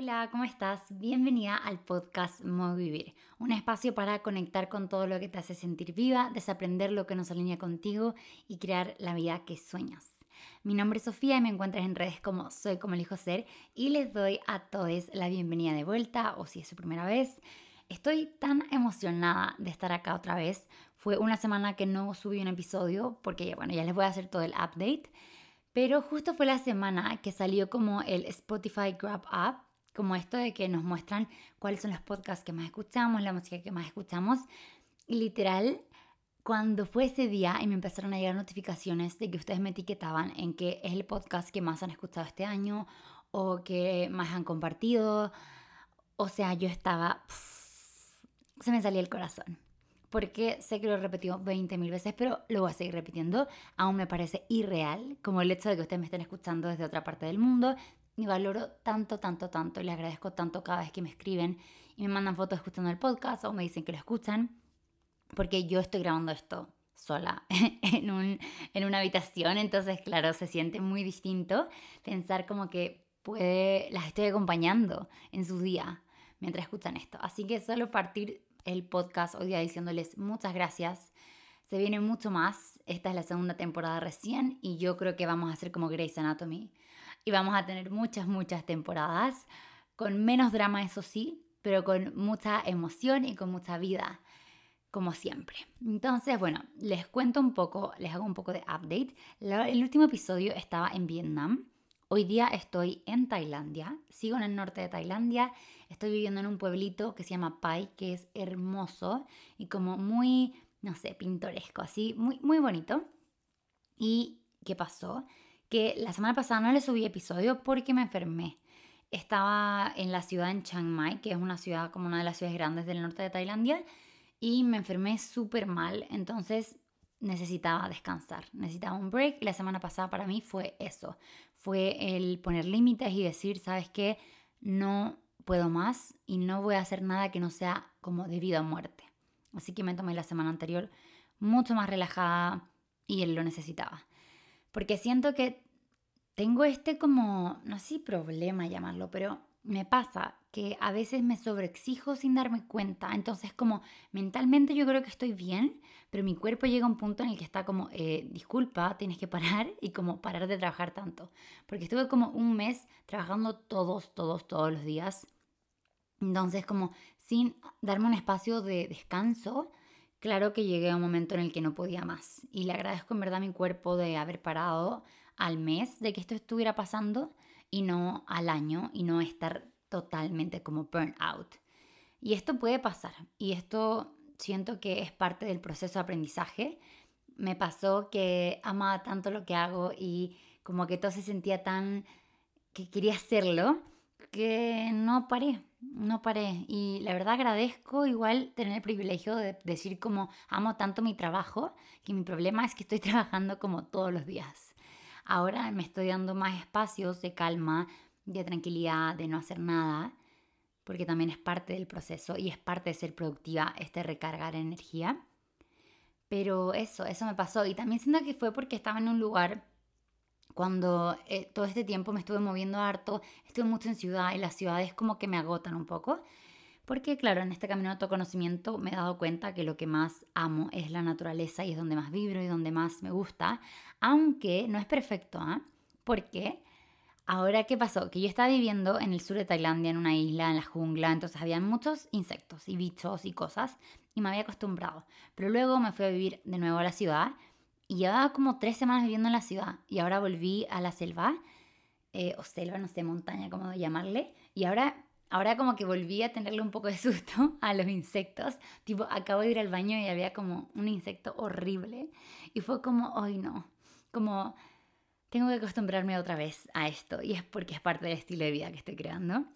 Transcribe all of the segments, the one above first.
Hola, ¿cómo estás? Bienvenida al podcast Modo Vivir, un espacio para conectar con todo lo que te hace sentir viva, desaprender lo que nos alinea contigo y crear la vida que sueñas. Mi nombre es Sofía y me encuentras en redes como Soy como elijo ser y les doy a todos la bienvenida de vuelta o si es su primera vez. Estoy tan emocionada de estar acá otra vez. Fue una semana que no subí un episodio porque bueno, ya les voy a hacer todo el update. Pero justo fue la semana que salió como el Spotify Grab Up como esto de que nos muestran cuáles son los podcasts que más escuchamos, la música que más escuchamos. Literal, cuando fue ese día y me empezaron a llegar notificaciones de que ustedes me etiquetaban en que es el podcast que más han escuchado este año o que más han compartido, o sea, yo estaba... se me salía el corazón. Porque sé que lo he repetido 20.000 veces, pero lo voy a seguir repitiendo. Aún me parece irreal, como el hecho de que ustedes me estén escuchando desde otra parte del mundo, y valoro tanto, tanto, tanto les agradezco tanto cada vez que me escriben y me mandan fotos escuchando el podcast o me dicen que lo escuchan, porque yo estoy grabando esto sola en, un, en una habitación, entonces claro, se siente muy distinto pensar como que puede, las estoy acompañando en su día mientras escuchan esto. Así que solo partir el podcast hoy día diciéndoles muchas gracias. Se viene mucho más. Esta es la segunda temporada recién y yo creo que vamos a hacer como Grey's Anatomy y vamos a tener muchas, muchas temporadas con menos drama, eso sí, pero con mucha emoción y con mucha vida, como siempre. Entonces, bueno, les cuento un poco, les hago un poco de update. El último episodio estaba en Vietnam. Hoy día estoy en Tailandia, sigo en el norte de Tailandia, estoy viviendo en un pueblito que se llama Pai, que es hermoso y como muy, no sé, pintoresco, así, muy, muy bonito. ¿Y qué pasó? Que la semana pasada no le subí episodio porque me enfermé. Estaba en la ciudad en Chiang Mai, que es una ciudad como una de las ciudades grandes del norte de Tailandia, y me enfermé súper mal, entonces necesitaba descansar, necesitaba un break y la semana pasada para mí fue eso, fue el poner límites y decir, sabes qué, no puedo más y no voy a hacer nada que no sea como debido a muerte. Así que me tomé la semana anterior mucho más relajada y él lo necesitaba. Porque siento que tengo este como, no sé si problema llamarlo, pero me pasa que a veces me sobreexijo sin darme cuenta. Entonces como mentalmente yo creo que estoy bien, pero mi cuerpo llega a un punto en el que está como, eh, disculpa, tienes que parar y como parar de trabajar tanto. Porque estuve como un mes trabajando todos, todos, todos los días. Entonces como sin darme un espacio de descanso Claro que llegué a un momento en el que no podía más y le agradezco en verdad a mi cuerpo de haber parado al mes de que esto estuviera pasando y no al año y no estar totalmente como burnout. Y esto puede pasar y esto siento que es parte del proceso de aprendizaje. Me pasó que amaba tanto lo que hago y como que todo se sentía tan que quería hacerlo que no paré, no paré. Y la verdad agradezco igual tener el privilegio de decir como amo tanto mi trabajo, que mi problema es que estoy trabajando como todos los días. Ahora me estoy dando más espacios de calma, de tranquilidad, de no hacer nada, porque también es parte del proceso y es parte de ser productiva, este recargar energía. Pero eso, eso me pasó. Y también siento que fue porque estaba en un lugar cuando eh, todo este tiempo me estuve moviendo harto, estuve mucho en ciudad y las ciudades como que me agotan un poco. Porque claro, en este camino de autoconocimiento me he dado cuenta que lo que más amo es la naturaleza y es donde más vibro y donde más me gusta, aunque no es perfecto. ¿eh? Porque ahora qué pasó? Que yo estaba viviendo en el sur de Tailandia, en una isla, en la jungla, entonces había muchos insectos y bichos y cosas y me había acostumbrado. Pero luego me fui a vivir de nuevo a la ciudad y llevaba como tres semanas viviendo en la ciudad y ahora volví a la selva, eh, o selva, no sé, montaña, como llamarle. Y ahora, ahora como que volví a tenerle un poco de susto a los insectos. Tipo, acabo de ir al baño y había como un insecto horrible. Y fue como, ay no, como tengo que acostumbrarme otra vez a esto. Y es porque es parte del estilo de vida que estoy creando,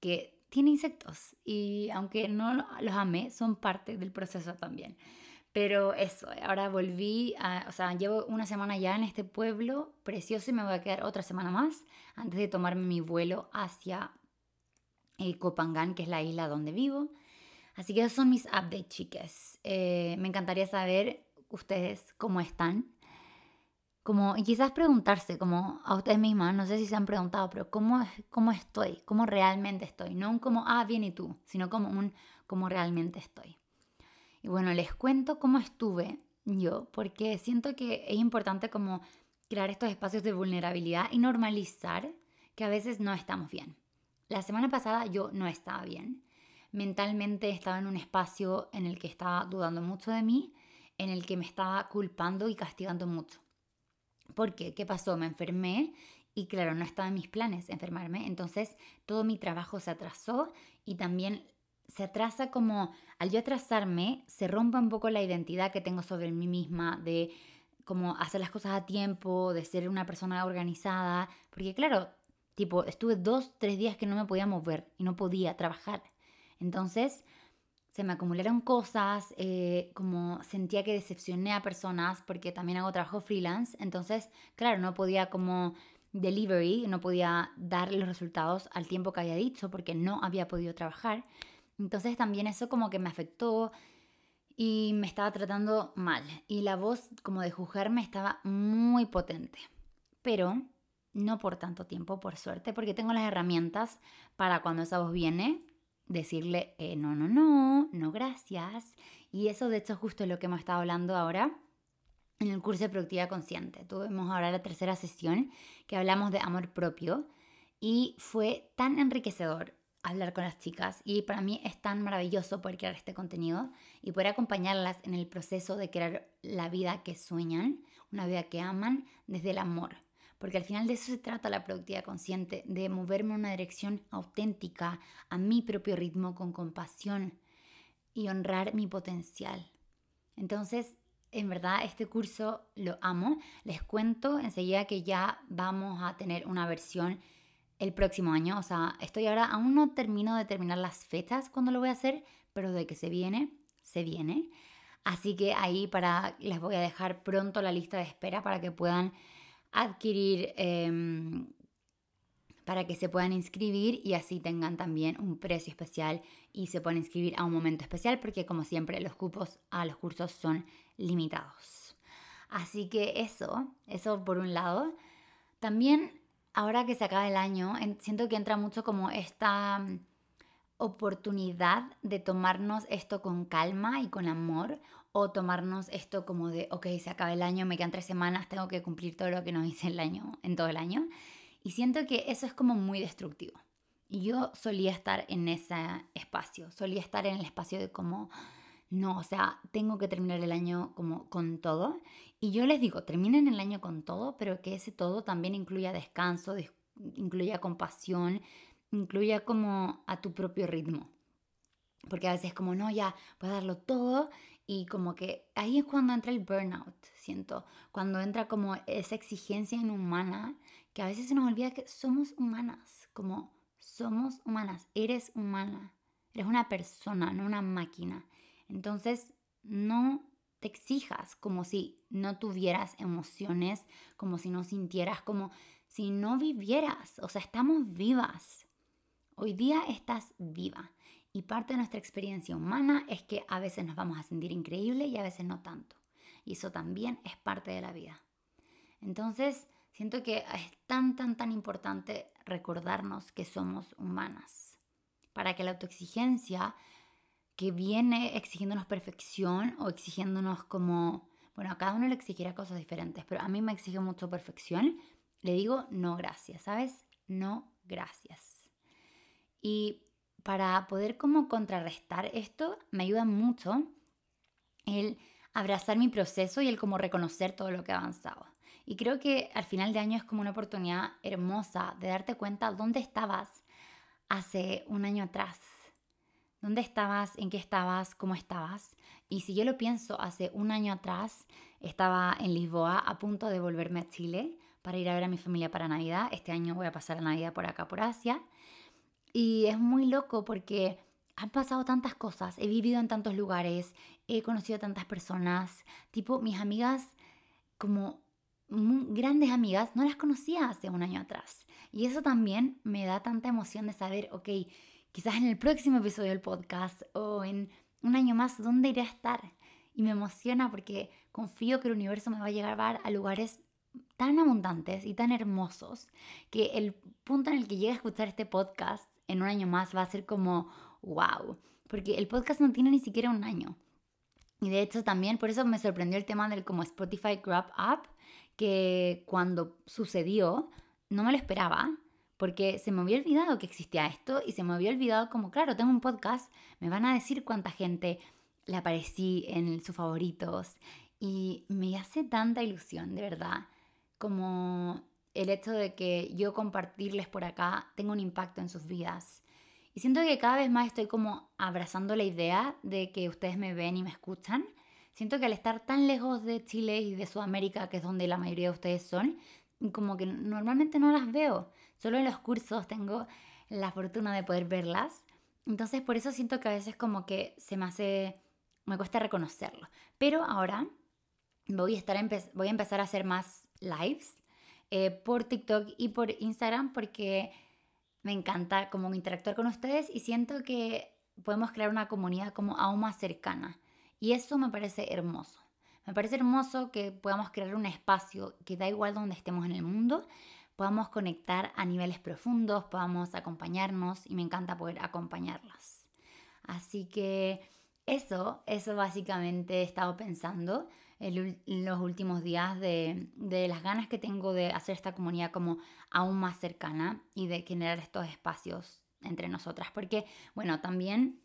que tiene insectos. Y aunque no los amé, son parte del proceso también. Pero eso, ahora volví, o sea, llevo una semana ya en este pueblo precioso y me voy a quedar otra semana más antes de tomarme mi vuelo hacia eh, Copangán, que es la isla donde vivo. Así que esos son mis updates, chicas. Eh, me encantaría saber ustedes cómo están, Como, y quizás preguntarse, como a ustedes mismas, no sé si se han preguntado, pero ¿cómo, cómo estoy? ¿Cómo realmente estoy? No un como, ah, bien y tú, sino como un cómo realmente estoy. Y bueno, les cuento cómo estuve yo, porque siento que es importante como crear estos espacios de vulnerabilidad y normalizar que a veces no estamos bien. La semana pasada yo no estaba bien. Mentalmente estaba en un espacio en el que estaba dudando mucho de mí, en el que me estaba culpando y castigando mucho. ¿Por qué? ¿Qué pasó? Me enfermé y claro, no estaba en mis planes enfermarme, entonces todo mi trabajo se atrasó y también se atrasa como, al yo atrasarme, se rompe un poco la identidad que tengo sobre mí misma de como hacer las cosas a tiempo, de ser una persona organizada, porque claro, tipo, estuve dos, tres días que no me podía mover y no podía trabajar. Entonces, se me acumularon cosas, eh, como sentía que decepcioné a personas porque también hago trabajo freelance, entonces, claro, no podía como delivery, no podía dar los resultados al tiempo que había dicho porque no había podido trabajar. Entonces también eso como que me afectó y me estaba tratando mal. Y la voz como de juzgarme estaba muy potente. Pero no por tanto tiempo, por suerte, porque tengo las herramientas para cuando esa voz viene, decirle eh, no, no, no, no, gracias. Y eso de hecho es justo lo que hemos estado hablando ahora en el curso de productividad consciente. Tuvimos ahora la tercera sesión que hablamos de amor propio y fue tan enriquecedor hablar con las chicas y para mí es tan maravilloso poder crear este contenido y poder acompañarlas en el proceso de crear la vida que sueñan, una vida que aman desde el amor. Porque al final de eso se trata la productividad consciente, de moverme en una dirección auténtica, a mi propio ritmo, con compasión y honrar mi potencial. Entonces, en verdad, este curso lo amo. Les cuento enseguida que ya vamos a tener una versión el próximo año. O sea, estoy ahora, aún no termino de terminar las fechas cuando lo voy a hacer, pero de que se viene, se viene. Así que ahí para, les voy a dejar pronto la lista de espera para que puedan adquirir, em, para que se puedan inscribir y así tengan también un precio especial y se puedan inscribir a un momento especial porque como siempre los cupos a los cursos son limitados. Así que eso, eso por un lado. También ahora que se acaba el año, siento que entra mucho como esta mm, oportunidad de tomarnos esto con calma y con amor o tomarnos esto como de, ok, se acaba el año, me quedan tres semanas, tengo que cumplir todo lo que nos hice el año, en todo el año. Y siento que eso es como muy destructivo. Y yo solía estar en ese espacio, solía estar en el espacio de como, no, o sea, tengo que terminar el año como con todo. Y yo les digo, terminen el año con todo, pero que ese todo también incluya descanso, incluya compasión, incluya como a tu propio ritmo. Porque a veces como, no, ya, voy darlo todo y como que ahí es cuando entra el burnout, siento, cuando entra como esa exigencia inhumana, que a veces se nos olvida que somos humanas, como somos humanas, eres humana, eres una persona, no una máquina. Entonces, no te exijas como si no tuvieras emociones, como si no sintieras, como si no vivieras. O sea, estamos vivas. Hoy día estás viva. Y parte de nuestra experiencia humana es que a veces nos vamos a sentir increíble y a veces no tanto. Y eso también es parte de la vida. Entonces, siento que es tan, tan, tan importante recordarnos que somos humanas. Para que la autoexigencia que viene exigiéndonos perfección o exigiéndonos como, bueno, a cada uno le exigirá cosas diferentes, pero a mí me exige mucho perfección, le digo no gracias, ¿sabes? No gracias. Y para poder como contrarrestar esto, me ayuda mucho el abrazar mi proceso y el como reconocer todo lo que he avanzado. Y creo que al final de año es como una oportunidad hermosa de darte cuenta dónde estabas hace un año atrás, ¿Dónde estabas? ¿En qué estabas? ¿Cómo estabas? Y si yo lo pienso, hace un año atrás estaba en Lisboa a punto de volverme a Chile para ir a ver a mi familia para Navidad. Este año voy a pasar la Navidad por acá, por Asia. Y es muy loco porque han pasado tantas cosas, he vivido en tantos lugares, he conocido a tantas personas, tipo mis amigas como grandes amigas, no las conocía hace un año atrás. Y eso también me da tanta emoción de saber, ok, quizás en el próximo episodio del podcast o en un año más, ¿dónde iré a estar? Y me emociona porque confío que el universo me va a llevar a lugares tan abundantes y tan hermosos que el punto en el que llegue a escuchar este podcast en un año más va a ser como, wow, porque el podcast no tiene ni siquiera un año. Y de hecho también por eso me sorprendió el tema del como Spotify Grab Up, que cuando sucedió no me lo esperaba, porque se me había olvidado que existía esto y se me había olvidado como, claro, tengo un podcast, me van a decir cuánta gente le aparecí en sus favoritos y me hace tanta ilusión, de verdad, como el hecho de que yo compartirles por acá tenga un impacto en sus vidas. Y siento que cada vez más estoy como abrazando la idea de que ustedes me ven y me escuchan. Siento que al estar tan lejos de Chile y de Sudamérica, que es donde la mayoría de ustedes son, como que normalmente no las veo. Solo en los cursos tengo la fortuna de poder verlas. Entonces por eso siento que a veces como que se me hace, me cuesta reconocerlo. Pero ahora voy a, estar voy a empezar a hacer más lives eh, por TikTok y por Instagram porque me encanta como interactuar con ustedes y siento que podemos crear una comunidad como aún más cercana. Y eso me parece hermoso. Me parece hermoso que podamos crear un espacio que da igual donde estemos en el mundo, podamos conectar a niveles profundos, podamos acompañarnos y me encanta poder acompañarlas. Así que eso, eso básicamente he estado pensando en los últimos días de, las ganas que tengo de hacer esta comunidad como aún más cercana y de generar estos espacios entre nosotras. Porque, bueno, también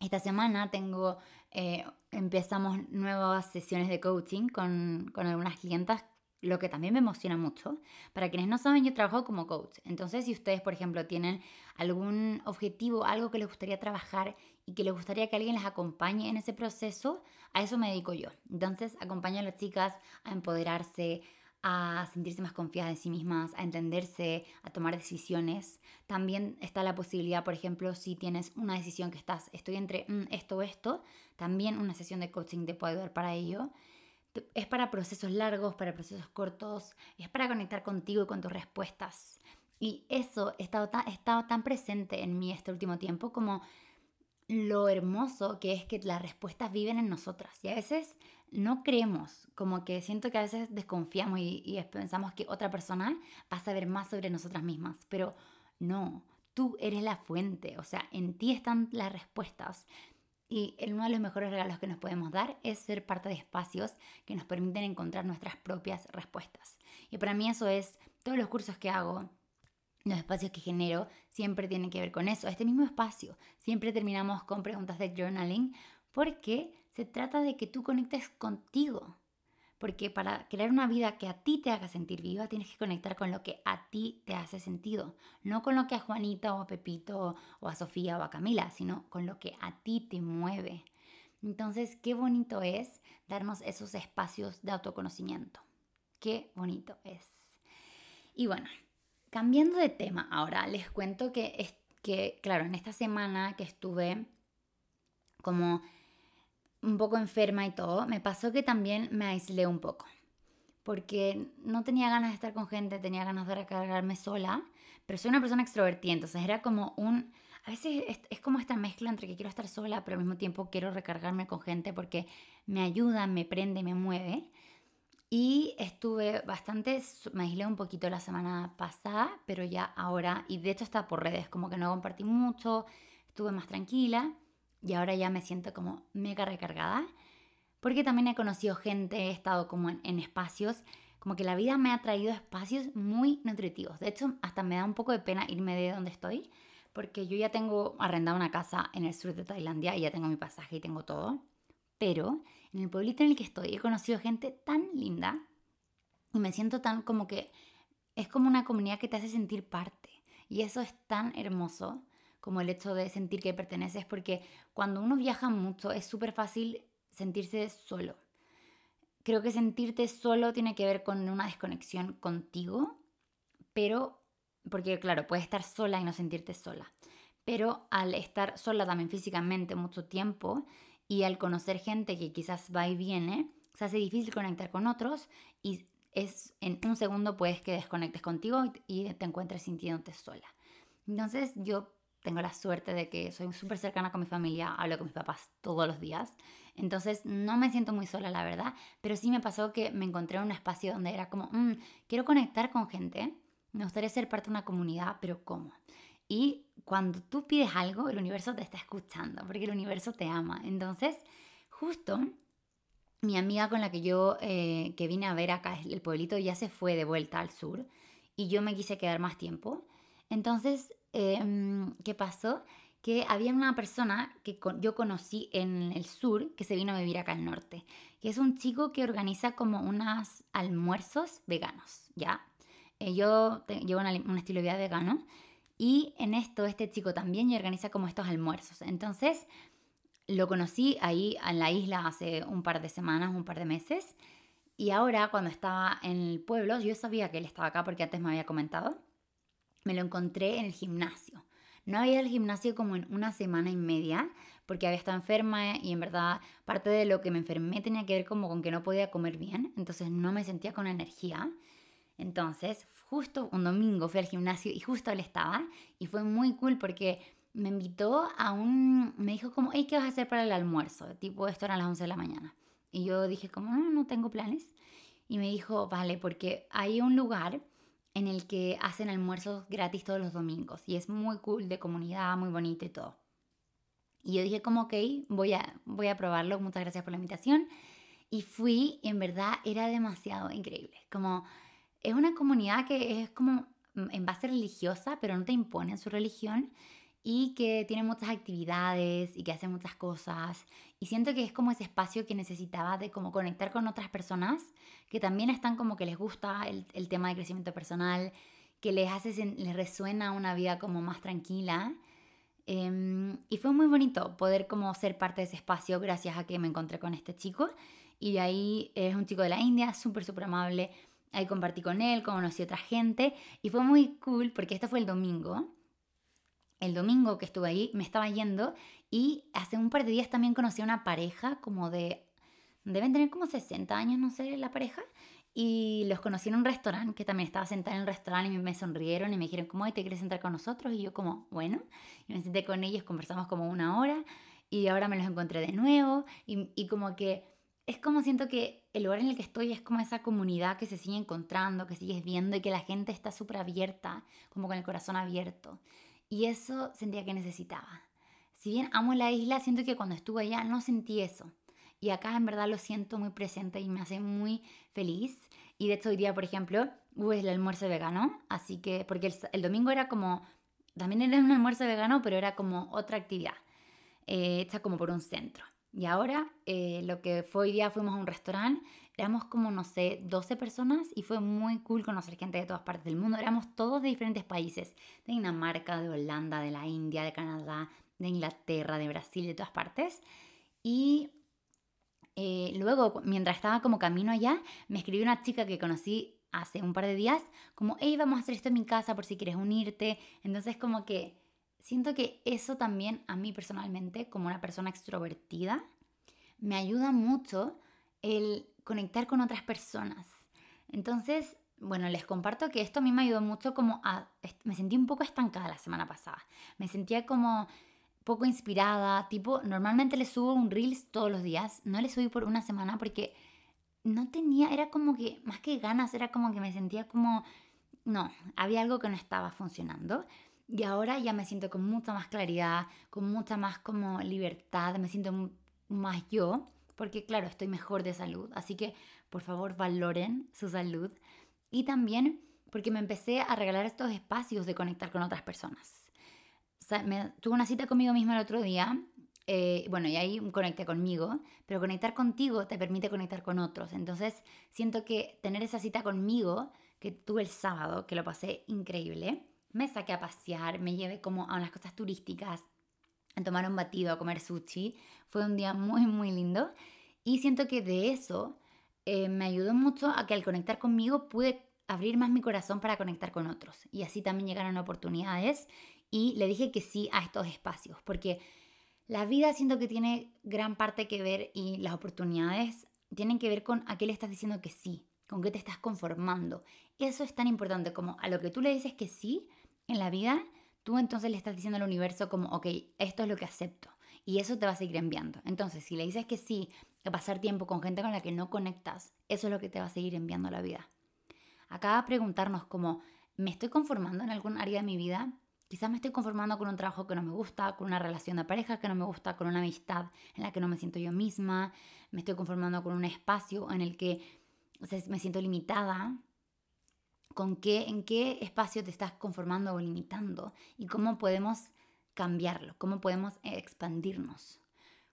esta semana tengo, eh, empezamos nuevas sesiones de coaching con, con algunas clientas lo que también me emociona mucho. Para quienes no saben, yo trabajo como coach. Entonces, si ustedes, por ejemplo, tienen algún objetivo, algo que les gustaría trabajar y que les gustaría que alguien les acompañe en ese proceso, a eso me dedico yo. Entonces, acompaño a las chicas a empoderarse, a sentirse más confiadas en sí mismas, a entenderse, a tomar decisiones. También está la posibilidad, por ejemplo, si tienes una decisión que estás, estoy entre mm, esto o esto, también una sesión de coaching te puede ayudar para ello. Es para procesos largos, para procesos cortos, es para conectar contigo y con tus respuestas. Y eso ha estado tan, presente en mí este último tiempo como lo hermoso que es que las respuestas viven en nosotras. Y a veces no creemos, como que siento que a veces desconfiamos y, y pensamos que otra persona va a saber más sobre nosotras mismas. Pero no, tú eres la fuente, o sea, en ti están las respuestas. Y uno de los mejores regalos que nos podemos dar es ser parte de espacios que nos permiten encontrar nuestras propias respuestas. Y para mí eso es todos los cursos que hago, los espacios que genero, siempre tienen que ver con eso. Este mismo espacio, siempre terminamos con preguntas de journaling porque se trata de que tú conectes contigo. Porque para crear una vida que a ti te haga sentir viva, tienes que conectar con lo que a ti te hace sentido. No con lo que a Juanita o a Pepito o a Sofía o a Camila, sino con lo que a ti te mueve. Entonces, qué bonito es darnos esos espacios de autoconocimiento. Qué bonito es. Y bueno, cambiando de tema ahora, les cuento que, que claro, en esta semana que estuve como un poco enferma y todo, me pasó que también me aislé un poco. Porque no tenía ganas de estar con gente, tenía ganas de recargarme sola, pero soy una persona extrovertida, entonces era como un... A veces es, como esta mezcla entre que quiero estar sola, pero al mismo tiempo quiero recargarme con gente porque me ayuda, me prende, me mueve. Y estuve bastante, me aislé un poquito la semana pasada, pero ya ahora, y de hecho está por redes, como que no compartí mucho, estuve más tranquila y ahora ya me siento como mega recargada, porque también he conocido gente, he estado como en, espacios, como que la vida me ha traído espacios muy nutritivos. De hecho, hasta me da un poco de pena irme de donde estoy, porque yo ya tengo arrendada una casa en el sur de Tailandia y ya tengo mi pasaje y tengo todo. Pero en el pueblito en el que estoy he conocido gente tan linda y me siento tan como que es como una comunidad que te hace sentir parte. Y eso es tan hermoso como el hecho de sentir que perteneces, porque cuando uno viaja mucho es súper fácil sentirse solo. Creo que sentirte solo tiene que ver con una desconexión contigo, pero, porque claro, puedes estar sola y no sentirte sola, pero al estar sola también físicamente mucho tiempo y al conocer gente que quizás va y viene, se hace difícil conectar con otros y es en un segundo puedes que desconectes contigo y te encuentres sintiéndote sola. Entonces yo tengo la suerte de que soy súper cercana con mi familia, hablo con mis papás todos los días. Entonces no me siento muy sola, la verdad, pero sí me pasó que me encontré en un espacio donde era como, mm, quiero conectar con gente, me gustaría ser parte de una comunidad, pero ¿cómo? Y cuando tú pides algo, el universo te está escuchando, porque el universo te ama. Entonces, justo mi amiga con la que yo, eh, que vine a ver acá el pueblito, ya se fue de vuelta al sur y yo me quise quedar más tiempo. Entonces, em, ¿qué pasó? Que había una persona que yo conocí en el sur que se vino a vivir acá al norte, que es un chico que organiza como unos almuerzos veganos, ¿ya? Eh, yo llevo un estilo de vida vegano y en esto este chico también organiza como estos almuerzos. Entonces, lo conocí ahí en la isla hace un par de semanas, un par de meses. Y ahora cuando estaba en el pueblo, yo sabía que él estaba acá porque antes me había comentado, me lo encontré en el gimnasio. No había ido al gimnasio como en una semana y media porque había estado enferma y en verdad parte de lo que me enfermé tenía que ver como con que no podía comer bien, entonces no me sentía con energía. Entonces, justo un domingo fui al gimnasio y justo él estaba y fue muy cool porque me invitó a un, me dijo como, hey, ¿qué vas a hacer para el almuerzo? Tipo, esto era a las 11 de la mañana. Y yo dije como, no, no tengo planes. Y me dijo, vale, porque hay un lugar en el que hacen almuerzos gratis todos los domingos y es muy cool, de comunidad, muy bonito y todo. Y yo dije como, ok, voy a, voy a probarlo, muchas gracias por la invitación. Y fui, y en verdad era demasiado increíble. Como, es una comunidad que es como en base religiosa, pero no te imponen su religión y que tiene muchas actividades y que hace muchas cosas. Y siento que es como ese espacio que necesitaba de como conectar con otras personas que también están como que les gusta el, el tema de crecimiento personal, que les hace, les resuena una vida como más tranquila. Em, y fue muy bonito poder como ser parte de ese espacio gracias a que me encontré con este chico. Y de ahí es un chico de la India, súper, súper amable. Ahí compartí con él, conocí a otra gente y fue muy cool porque esto fue el domingo el domingo que estuve ahí me estaba yendo y hace un par de días también conocí a una pareja como de, deben tener como 60 años, no sé, la pareja, y los conocí en un restaurante, que también estaba sentada en el restaurante y me sonrieron y me dijeron, ¿cómo te quieres sentar con nosotros? Y yo como, bueno, y me senté con ellos, conversamos como una hora y ahora me los encontré de nuevo y, y como que es como siento que el lugar en el que estoy es como esa comunidad que se sigue encontrando, que sigues viendo y que la gente está súper abierta, como con el corazón abierto. Y eso sentía que necesitaba. Si bien amo la isla, siento que cuando estuve allá no sentí eso. Y acá en verdad lo siento muy presente y me hace muy feliz. Y de hecho hoy día, por ejemplo, hubo el almuerzo vegano. Así que, porque el, domingo era como, también era un almuerzo vegano, pero era como otra actividad. Eh, hecha como por un centro. Y ahora eh, lo que fue hoy día fuimos a un restaurante, éramos como, no sé, 12 personas y fue muy cool conocer gente de todas partes del mundo. Éramos todos de diferentes países, de Dinamarca, de Holanda, de la India, de Canadá, de Inglaterra, de Brasil, de todas partes. Y eh, luego, mientras estaba como camino allá, me escribió una chica que conocí hace un par de días, como, hey, vamos a hacer esto en mi casa por si quieres unirte. Entonces como que Siento que eso también a mí personalmente, como una persona extrovertida, me ayuda mucho el conectar con otras personas. Entonces, bueno, les comparto que esto a mí me ayudó mucho como a... Me sentí un poco estancada la semana pasada. Me sentía como poco inspirada, tipo, normalmente le subo un reels todos los días, no le subí por una semana porque no tenía, era como que, más que ganas, era como que me sentía como, no, había algo que no estaba funcionando. Y ahora ya me siento con mucha más claridad, con mucha más como libertad, me siento más yo, porque claro, estoy mejor de salud. Así que por favor valoren su salud. Y también porque me empecé a regalar estos espacios de conectar con otras personas. tuve una cita conmigo misma el otro día. Eh, bueno, y ahí conecté conmigo, pero conectar contigo te permite conectar con otros. Entonces, siento que tener esa cita conmigo, que tuve el sábado, que lo pasé increíble, me saqué a pasear, me llevé como a unas cosas turísticas, a tomar un batido, a comer sushi. Fue un día muy, muy lindo. Y siento que de eso eh, me ayudó mucho a que al conectar conmigo pude abrir más mi corazón para conectar con otros. Y así también llegaron oportunidades y le dije que sí a estos espacios, porque la vida siento que tiene gran parte que ver y las oportunidades tienen que ver con a qué le estás diciendo que sí, con qué te estás conformando. Eso es tan importante como a lo que tú le dices que sí, en la vida tú entonces le estás diciendo al universo como, ok, esto es lo que acepto. Y eso te va a seguir enviando. Entonces, si le dices que sí, a pasar tiempo con gente con la que no conectas, eso es lo que te va a seguir enviando a la vida. Acá preguntarnos como, ¿me estoy conformando en algún área de mi vida? Quizás me estoy conformando con un trabajo que no me gusta, con una relación de pareja que no me gusta, con una amistad en la que no me siento yo misma, me estoy conformando con un espacio en el que me siento limitada. ¿Con qué, ¿En qué espacio te estás conformando o limitando? ¿Y cómo podemos cambiarlo? ¿Cómo podemos expandirnos?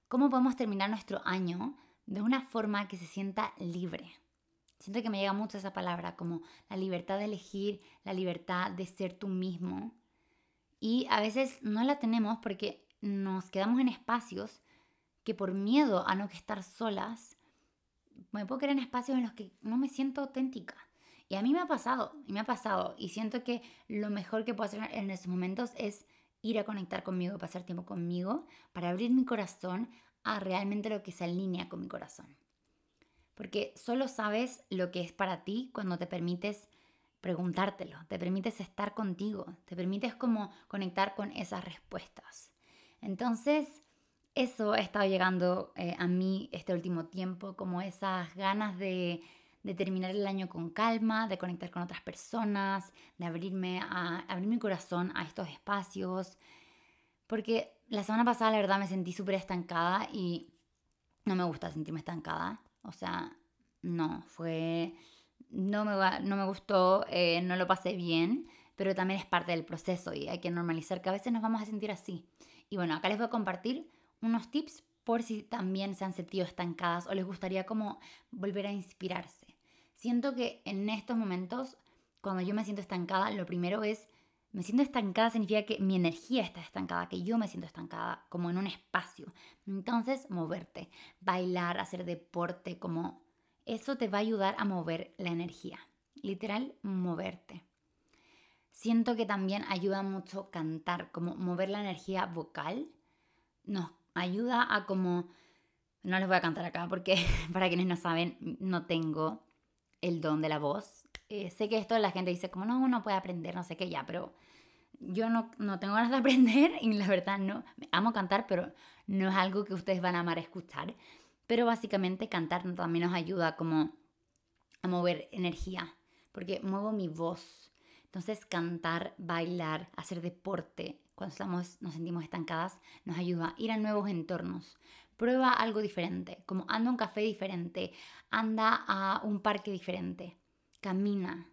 ¿Cómo podemos terminar nuestro año de una forma que se sienta libre? Siento que me llega mucho esa palabra, como la libertad de elegir, la libertad de ser tú mismo. Y a veces no la tenemos porque nos quedamos en espacios que por miedo a no estar solas, me puedo quedar en espacios en los que no me siento auténtica. Y a mí me ha pasado, y me ha pasado, y siento que lo mejor que puedo hacer en esos momentos es ir a conectar conmigo, pasar tiempo conmigo, para abrir mi corazón a realmente lo que se alinea con mi corazón. Porque solo sabes lo que es para ti cuando te permites preguntártelo, te permites estar contigo, te permites como conectar con esas respuestas. Entonces, eso ha estado llegando eh, a mí este último tiempo, como esas ganas de, de, terminar el año con calma, de conectar con otras personas, de abrirme a abrir mi corazón a estos espacios, porque la semana pasada la verdad me sentí súper estancada y no me gusta sentirme estancada, o sea, no, fue, no me, no me gustó, eh, no lo pasé bien, pero también es parte del proceso y hay que normalizar que a veces nos vamos a sentir así. Y bueno, acá les voy a compartir unos tips por si también se han sentido estancadas o les gustaría como volver a inspirarse. Siento que en estos momentos, cuando yo me siento estancada, lo primero es, me siento estancada significa que mi energía está estancada, que yo me siento estancada, como en un espacio. Entonces, moverte, bailar, hacer deporte, como eso te va a ayudar a mover la energía. Literal, moverte. Siento que también ayuda mucho cantar, como mover la energía vocal. Nos ayuda a como... No les voy a cantar acá porque para quienes no saben, no tengo el don de la voz. Eh, sé que esto la gente dice como no, uno puede aprender, no sé qué ya, pero yo no, no tengo ganas de aprender y la verdad no, amo cantar, pero no es algo que ustedes van a amar escuchar. Pero básicamente cantar también nos ayuda como a mover energía, porque muevo mi voz. Entonces cantar, bailar, hacer deporte, cuando estamos, nos sentimos estancadas, nos ayuda a ir a nuevos entornos. Prueba algo diferente, como anda a un café diferente, anda a un parque diferente, camina.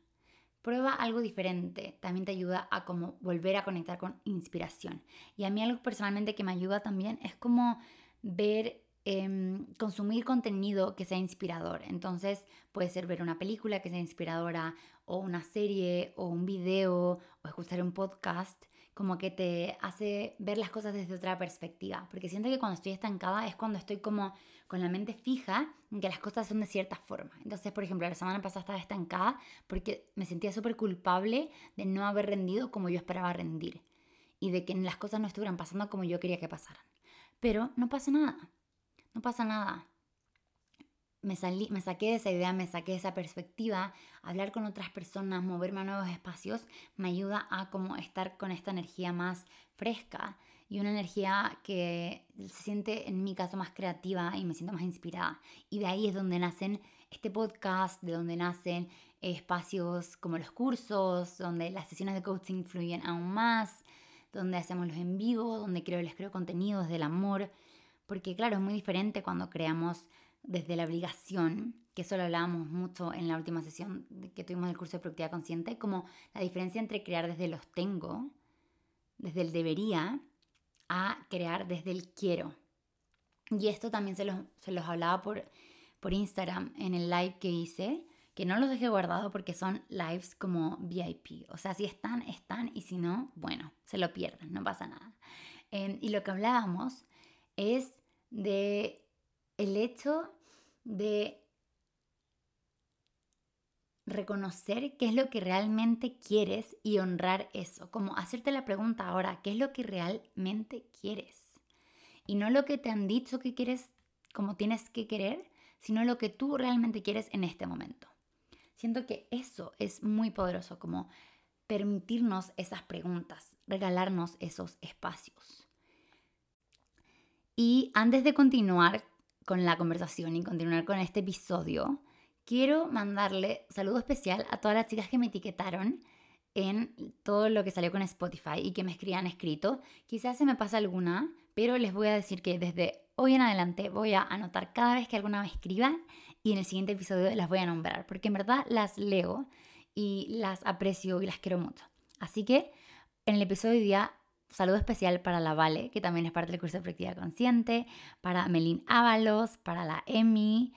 Prueba algo diferente, también te ayuda a como volver a conectar con inspiración. Y a mí algo personalmente que me ayuda también es como ver Em, consumir contenido que sea inspirador. Entonces puede ser ver una película que sea inspiradora o una serie o un video o escuchar un podcast como que te hace ver las cosas desde otra perspectiva. Porque siento que cuando estoy estancada es cuando estoy como con la mente fija en que las cosas son de cierta forma. Entonces, por ejemplo, la semana pasada estaba estancada porque me sentía súper culpable de no haber rendido como yo esperaba rendir. Y de que las cosas no estuvieran pasando como yo quería que pasaran. Pero no pasa nada no pasa nada. Me, salí, me saqué de esa idea, me saqué de esa perspectiva, hablar con otras personas, moverme a nuevos espacios, me ayuda a como estar con esta energía más fresca y una energía que se siente en mi caso más creativa y me siento más inspirada. Y de ahí es donde nacen este podcast, de donde nacen espacios como los cursos, donde las sesiones de coaching fluyen aún más, donde hacemos los en vivo, donde creo, les creo contenidos del amor porque claro, es muy diferente cuando creamos desde la obligación, que eso lo hablábamos mucho en la última sesión que tuvimos del curso de productividad consciente, como la diferencia entre crear desde los tengo, desde el debería, a crear desde el quiero. Y esto también se los, se los hablaba por, por Instagram en el live que hice, que no los dejé guardado porque son lives como VIP. O sea, si están, están, y si no, bueno, se lo pierden, no pasa nada. Em, y lo que hablábamos es de el hecho de reconocer qué es lo que realmente quieres y honrar eso, como hacerte la pregunta ahora, ¿qué es lo que realmente quieres? Y no lo que te han dicho que quieres, como tienes que querer, sino lo que tú realmente quieres en este momento. Siento que eso es muy poderoso, como permitirnos esas preguntas, regalarnos esos espacios. Y antes de continuar con la conversación y continuar con este episodio, quiero mandarle saludo especial a todas las chicas que me etiquetaron en todo lo que salió con Spotify y que me escriban escrito. Quizás se me pasa alguna, pero les voy a decir que desde hoy en adelante voy a anotar cada vez que alguna me escriba y en el siguiente episodio las voy a nombrar, porque en verdad las leo y las aprecio y las quiero mucho. Así que en el episodio de hoy día, saludo especial para la Vale, que también es parte del curso de práctica consciente, para Melin Ábalos, para la Emi,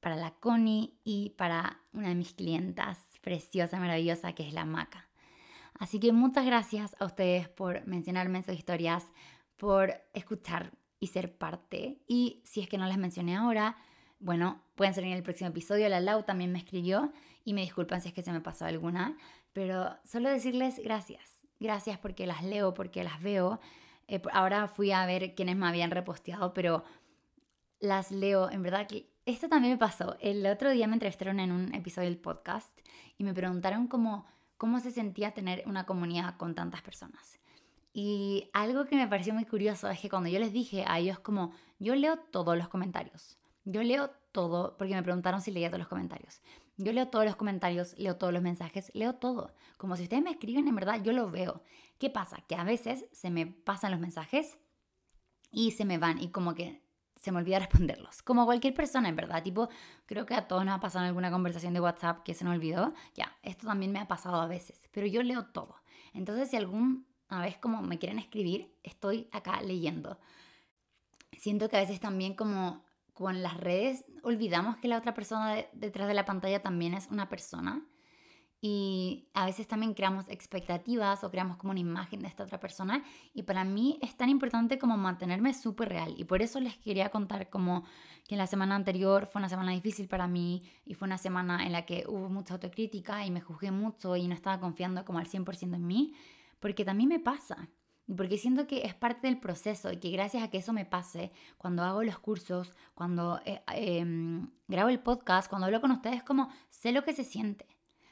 para la Connie y para una de mis clientas preciosa, maravillosa, que es la Maca. Así que muchas gracias a ustedes por mencionarme en sus historias, por escuchar y ser parte. Y si es que no les mencioné ahora, bueno, pueden ser en el próximo episodio. La Lau también me escribió y me disculpan si es que se me pasó alguna, pero solo decirles gracias. Gracias porque las leo, porque las veo. Eh, ahora fui a ver quiénes me habían reposteado, pero las leo. En verdad que esto también me pasó. El otro día me entrevistaron en un episodio del podcast y me preguntaron cómo, cómo se sentía tener una comunidad con tantas personas. Y algo que me pareció muy curioso es que cuando yo les dije a ellos como, yo leo todos los comentarios. Yo leo todo, porque me preguntaron si leía todos los comentarios. Yo leo todos los comentarios, leo todos los mensajes, leo todo. Como si ustedes me escriben, en verdad, yo lo veo. ¿Qué pasa? Que a veces se me pasan los mensajes y se me van y como que se me olvida responderlos. Como cualquier persona, en verdad. Tipo, creo que a todos nos ha pasado alguna conversación de WhatsApp que se nos olvidó. Ya, esto también me ha pasado a veces. Pero yo leo todo. Entonces, si alguna vez como me quieren escribir, estoy acá leyendo. Siento que a veces también como con las redes olvidamos que la otra persona detrás de la pantalla también es una persona. Y a veces también creamos expectativas o creamos como una imagen de esta otra persona. Y para mí es tan importante como mantenerme súper real. Y por eso les quería contar como que la semana anterior fue una semana difícil para mí y fue una semana en la que hubo mucha autocrítica y me juzgué mucho y no estaba confiando como al 100% en mí porque también me pasa porque siento que es parte del proceso y que gracias a que eso me pase, cuando hago los cursos, cuando eh, em, grabo el podcast, cuando hablo con ustedes, como sé lo que se siente.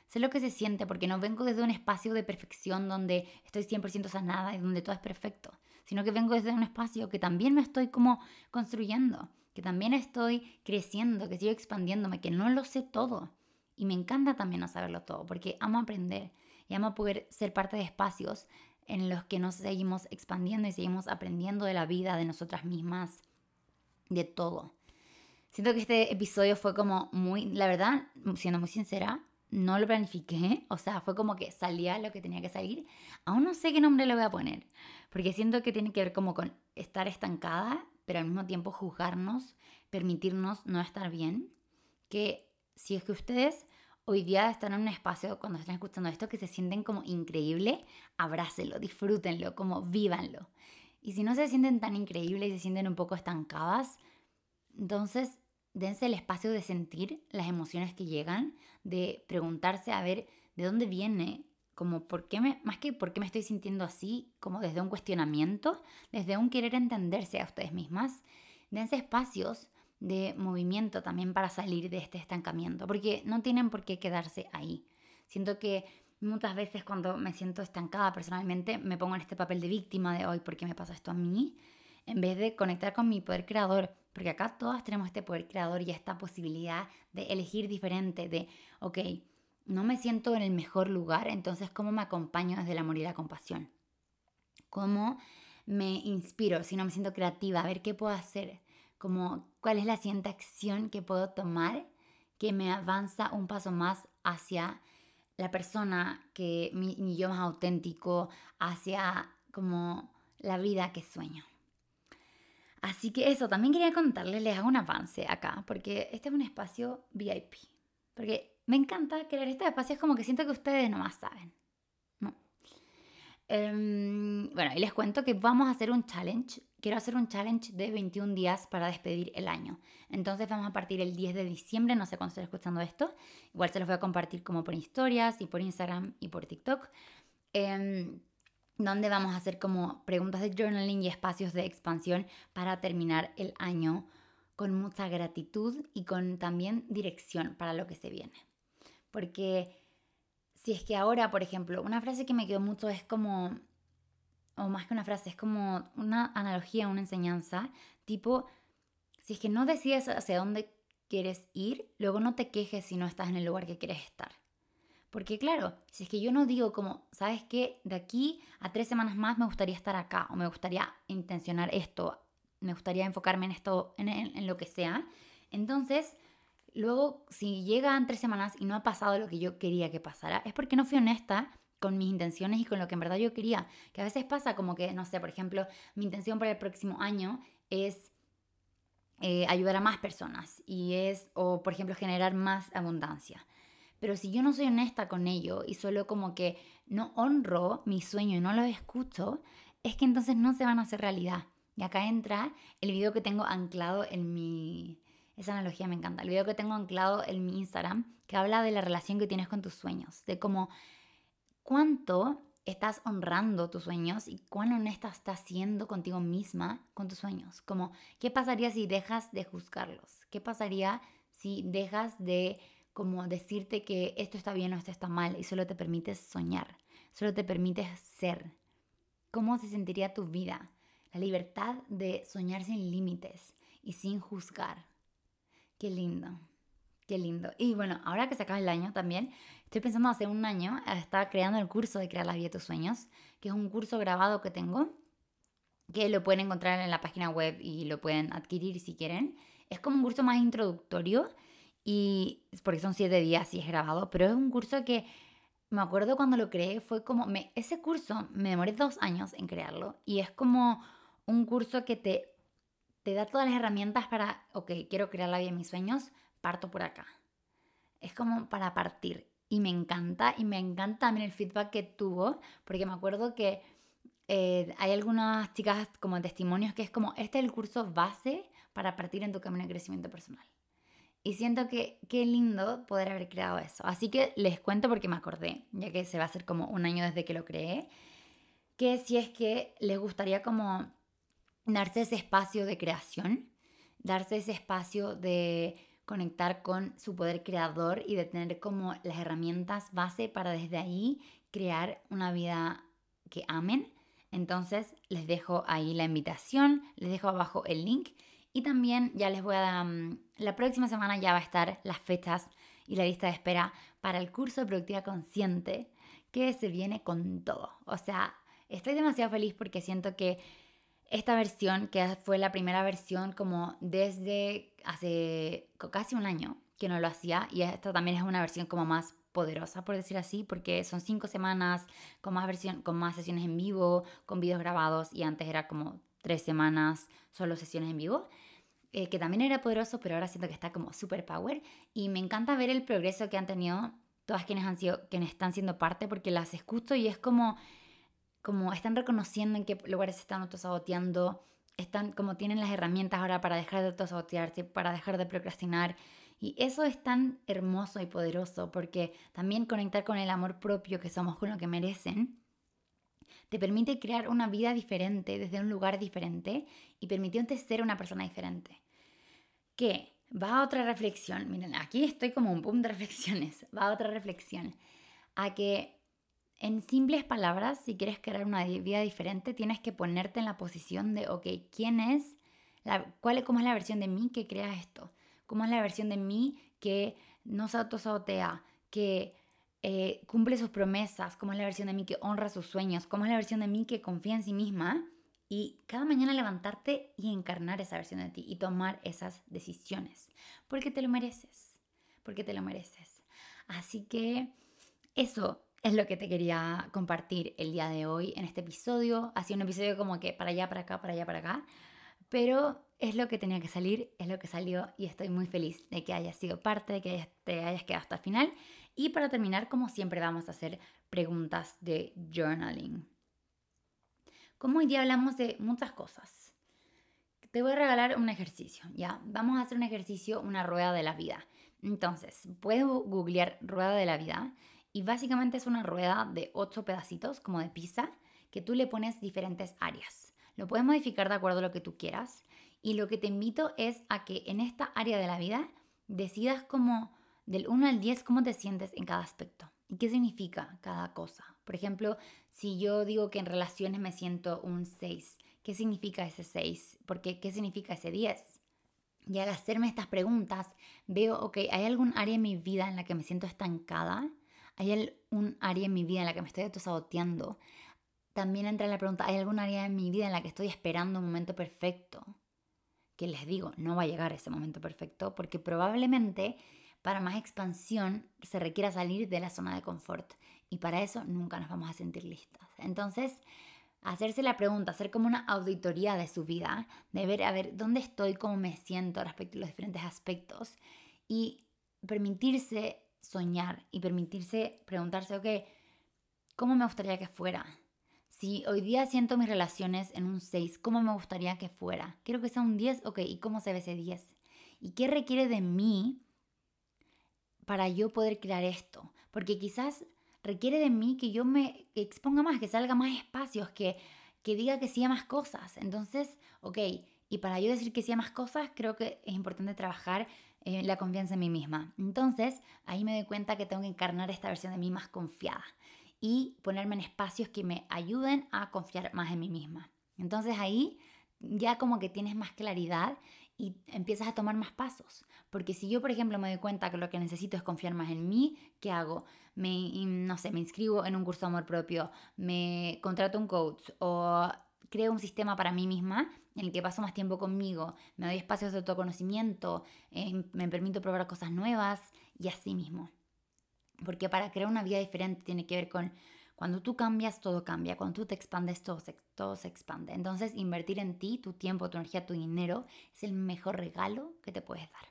Sé lo que se siente porque no vengo desde un espacio de perfección donde estoy 100% sanada y donde todo es perfecto, sino que vengo desde un espacio que también me estoy como construyendo, que también estoy creciendo, que sigo expandiéndome, que no lo sé todo. Y me encanta también no saberlo todo porque amo aprender y amo poder ser parte de espacios en los que nos seguimos expandiendo y seguimos aprendiendo de la vida, de nosotras mismas, de todo. Siento que este episodio fue como muy, la verdad, siendo muy sincera, no lo planifiqué, o sea, fue como que salía lo que tenía que salir. Aún no sé qué nombre le voy a poner, porque siento que tiene que ver como con estar estancada, pero al mismo tiempo juzgarnos, permitirnos no estar bien. Que si es que ustedes hoy día están en un espacio cuando están escuchando esto que se sienten como increíble, abrácenlo, disfrútenlo, como vívanlo. Y si no se sienten tan increíbles y se sienten un poco estancadas, entonces dense el espacio de sentir las emociones que llegan, de preguntarse a ver de dónde viene, como por qué me, más que por qué me estoy sintiendo así, como desde un cuestionamiento, desde un querer entenderse a ustedes mismas. Dense espacios de movimiento también para salir de este estancamiento, porque no tienen por qué quedarse ahí. Siento que muchas veces cuando me siento estancada personalmente me pongo en este papel de víctima de hoy, ¿por qué me pasa esto a mí? En vez de conectar con mi poder creador, porque acá todas tenemos este poder creador y esta posibilidad de elegir diferente, de, ok, no me siento en el mejor lugar, entonces ¿cómo me acompaño desde el amor y la compasión? ¿Cómo me inspiro si no me siento creativa? A ver qué puedo hacer como cuál es la siguiente acción que puedo tomar que me avanza un paso más hacia la persona que mi, yo más auténtico, hacia como la vida que sueño. Así que eso, también quería contarles, les hago un avance acá, porque este es un espacio VIP. Porque me encanta crear este espacio, es como que siento que ustedes nomás saben. Em, bueno, y les cuento que vamos a hacer un challenge. Quiero hacer un challenge de 21 días para despedir el año. Entonces vamos a partir el 10 de diciembre, no sé cuándo estoy escuchando esto. Igual se los voy a compartir como por historias y por Instagram y por TikTok. Em, donde vamos a hacer como preguntas de journaling y espacios de expansión para terminar el año con mucha gratitud y con también dirección para lo que se viene. Porque si es que ahora, por ejemplo, una frase que me quedó mucho es como, o más que una frase, es como una analogía, una enseñanza, tipo, si es que no decides hacia dónde quieres ir, luego no te quejes si no estás en el lugar que quieres estar. Porque claro, si es que yo no digo como, ¿sabes qué? De aquí a tres semanas más me gustaría estar acá o me gustaría intencionar esto, me gustaría enfocarme en esto, en, en lo que sea. Entonces, luego, si llegan tres semanas y no ha pasado lo que yo quería que pasara, es porque no fui honesta con mis intenciones y con lo que en verdad yo quería. Que a veces pasa como que, no sé, por ejemplo, mi intención para el próximo año es eh, ayudar a más personas y es, o por ejemplo, generar más abundancia. Pero si yo no soy honesta con ello y solo como que no honro mi sueño y no lo escucho, es que entonces no se van a hacer realidad. Y acá entra el video que tengo anclado en mi... Esa analogía me encanta. El video que tengo anclado en mi Instagram, que habla de la relación que tienes con tus sueños, de cómo cuánto estás honrando tus sueños y cuán honesta estás siendo contigo misma con tus sueños. Como, ¿qué pasaría si dejas de juzgarlos? ¿Qué pasaría si dejas de como decirte que esto está bien o esto está mal y solo te permites soñar, solo te permites ser? ¿Cómo se sentiría tu vida? La libertad de soñar sin límites y sin juzgar. Qué lindo. Qué lindo. Y bueno, ahora que se acaba el año también, estoy pensando hace un año, estaba creando el curso de Crear la Vida tus Sueños, que es un curso grabado que tengo, que lo pueden encontrar en la página web y lo pueden adquirir si quieren. Es como un curso más introductorio y porque son siete días y es grabado, pero es un curso que me acuerdo cuando lo creé, fue como, me, ese curso me demoré dos años en crearlo y es como un curso que te, te da todas las herramientas para, ok, quiero crear la vida de mis sueños, parto por acá. Es como para partir. Y me encanta, y me encanta también el feedback que tuvo, porque me acuerdo que eh, hay algunas chicas como testimonios que es como, este es el curso base para partir en tu camino de crecimiento personal. Y siento que qué lindo poder haber creado eso. Así que les cuento porque me acordé, ya que se va a hacer como un año desde que lo creé, que si es que les gustaría como darse ese espacio de creación, darse ese espacio de conectar con su poder creador y de tener como las herramientas base para desde ahí crear una vida que amen. Entonces les dejo ahí la invitación, les dejo abajo el link y también ya les voy a dar, mm, la próxima semana ya va a estar las fechas y la lista de espera para el curso de productividad consciente que se viene con todo. O sea, estoy demasiado feliz porque siento que esta versión, que fue la primera versión como desde hace casi un año que no lo hacía, y esta también es una versión como más poderosa, por decir así, porque son cinco semanas con más, versión, con más sesiones en vivo, con videos grabados, y antes era como tres semanas solo sesiones en vivo. Eh, que también era poderoso, pero ahora siento que está como super power. Y me encanta ver el progreso que han tenido todas quienes, han sido, quienes están siendo parte, porque las escucho y es como como están reconociendo en qué lugares se están autosaboteando, están como tienen las herramientas ahora para dejar de autosabotearse, para dejar de procrastinar. Y eso es tan hermoso y poderoso porque también conectar con el amor propio que somos, con lo que merecen, te permite crear una vida diferente desde un lugar diferente y permitiéndote ser una persona diferente. Que va a otra reflexión, miren, aquí estoy como un boom de reflexiones, va a otra reflexión, a que en simples palabras, si quieres crear una vida diferente, tienes que ponerte en la posición de, ok, ¿quién es? La, ¿Cómo es la versión de mí que crea esto? ¿Cómo es la versión de mí que no se autosabotea, que eh, cumple sus promesas? ¿Cómo es la versión de mí que honra sus sueños? ¿Cómo es la versión de mí que confía en sí misma? Y cada mañana levantarte y encarnar esa versión de ti y tomar esas decisiones. Porque te lo mereces. Porque te lo mereces. Así que eso, es lo que te quería compartir el día de hoy en este episodio. Ha sido un episodio como que para allá, para acá, para allá, para acá. Pero es lo que tenía que salir, es lo que salió y estoy muy feliz de que hayas sido parte, de que te hayas quedado hasta el final. Y para terminar, como siempre, vamos a hacer preguntas de journaling. Como hoy día hablamos de muchas cosas, te voy a regalar un ejercicio, ¿ya? Vamos a hacer un ejercicio, una rueda de la vida. Entonces, puedes googlear rueda de la vida y básicamente es una rueda de 8 pedacitos, como de pizza, que tú le pones diferentes áreas. Lo puedes modificar de acuerdo a lo que tú quieras. Y lo que te invito es a que en esta área de la vida decidas como del 1 al 10 cómo te sientes en cada aspecto. ¿Y qué significa cada cosa? Por ejemplo, si yo digo que en relaciones me siento un 6, ¿qué significa ese 6? Porque ¿qué significa ese 10? Y al hacerme estas preguntas, veo, ok, ¿hay algún área en mi vida en la que me siento estancada? ¿Hay algún área en mi vida en la que me estoy autosaboteando? También entra la pregunta, ¿hay algún área en mi vida en la que estoy esperando un momento perfecto? Que les digo, no va a llegar ese momento perfecto porque probablemente para más expansión se requiera salir de la zona de confort y para eso nunca nos vamos a sentir listas. Entonces, hacerse la pregunta, hacer como una auditoría de su vida, de ver a ver dónde estoy, cómo me siento respecto a los diferentes aspectos y permitirse soñar y permitirse preguntarse, ok, ¿cómo me gustaría que fuera? Si hoy día siento mis relaciones en un 6, ¿cómo me gustaría que fuera? Quiero que sea un 10, ok, ¿y cómo se ve ese 10? ¿Y qué requiere de mí para yo poder crear esto? Porque quizás requiere de mí que yo me exponga más, que salga más espacios, que, que diga que sí a más cosas. Entonces, ok, y para yo decir que sí a más cosas, creo que es importante trabajar en la confianza en mí misma. Entonces, ahí me doy cuenta que tengo que encarnar esta versión de mí más confiada y ponerme en espacios que me ayuden a confiar más en mí misma. Entonces ahí ya como que tienes más claridad y empiezas a tomar más pasos. Porque si yo, por ejemplo, me doy cuenta que lo que necesito es confiar más en mí, ¿qué hago? No sé, me inscribo en un curso de amor propio, me contrato un coach o creo un sistema para mí misma en el que paso más tiempo conmigo, me doy espacios de autoconocimiento, eh, me permito probar cosas nuevas y así mismo. Porque para crear una vida diferente tiene que ver con cuando tú cambias, todo cambia. Cuando tú te expandes, todo se, todo se expande. Entonces, invertir en ti, tu tiempo, tu energía, tu dinero, es el mejor regalo que te puedes dar.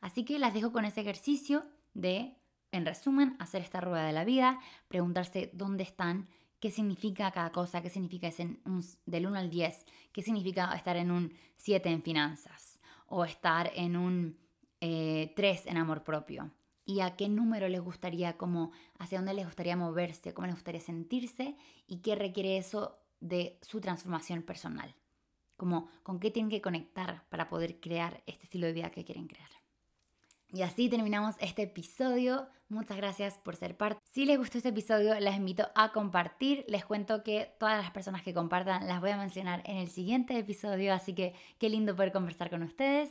Así que las dejo con ese ejercicio de, en resumen, hacer esta rueda de la vida, preguntarse dónde están, qué significa cada cosa, qué significa ese del 1 al 10, qué significa estar en un 7 en finanzas o estar en un 3 eh, en amor propio y a qué número les gustaría, como hacia dónde les gustaría moverse, cómo les gustaría sentirse y qué requiere eso de su transformación personal. Como con qué tienen que conectar para poder crear este estilo de vida que quieren crear. Y así terminamos este episodio. Muchas gracias por ser parte. Si les gustó este episodio, les invito a compartir. Les cuento que todas las personas que compartan las voy a mencionar en el siguiente episodio, así que qué lindo poder conversar con ustedes.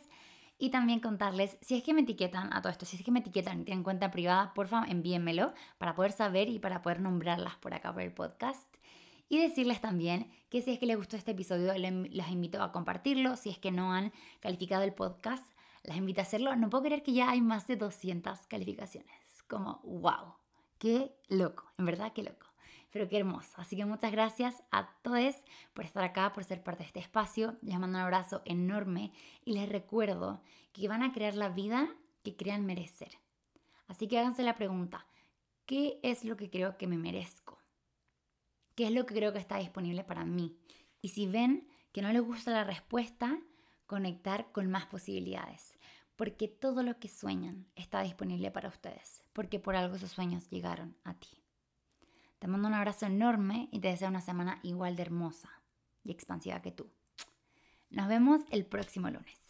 Y también contarles, si es que me etiquetan a todo esto, si es que me etiquetan y tienen cuenta privada, por favor envíenmelo para poder saber y para poder nombrarlas por acá por el podcast. Y decirles también que si es que les gustó este episodio, les invito a compartirlo. Si es que no han calificado el podcast, les invito a hacerlo. No puedo creer que ya hay más de 200 calificaciones. Como, wow, qué loco, en verdad qué loco pero qué hermoso. Así que muchas gracias a todos por estar acá, por ser parte de este espacio. Les mando un abrazo enorme y les recuerdo que van a crear la vida que crean merecer. Así que háganse la pregunta, ¿qué es lo que creo que me merezco? ¿Qué es lo que creo que está disponible para mí? Y si ven que no les gusta la respuesta, conectar con más posibilidades. Porque todo lo que sueñan está disponible para ustedes. Porque por algo esos sueños llegaron a ti. Te mando un abrazo enorme y te deseo una semana igual de hermosa y expansiva que tú. Nos vemos el próximo lunes.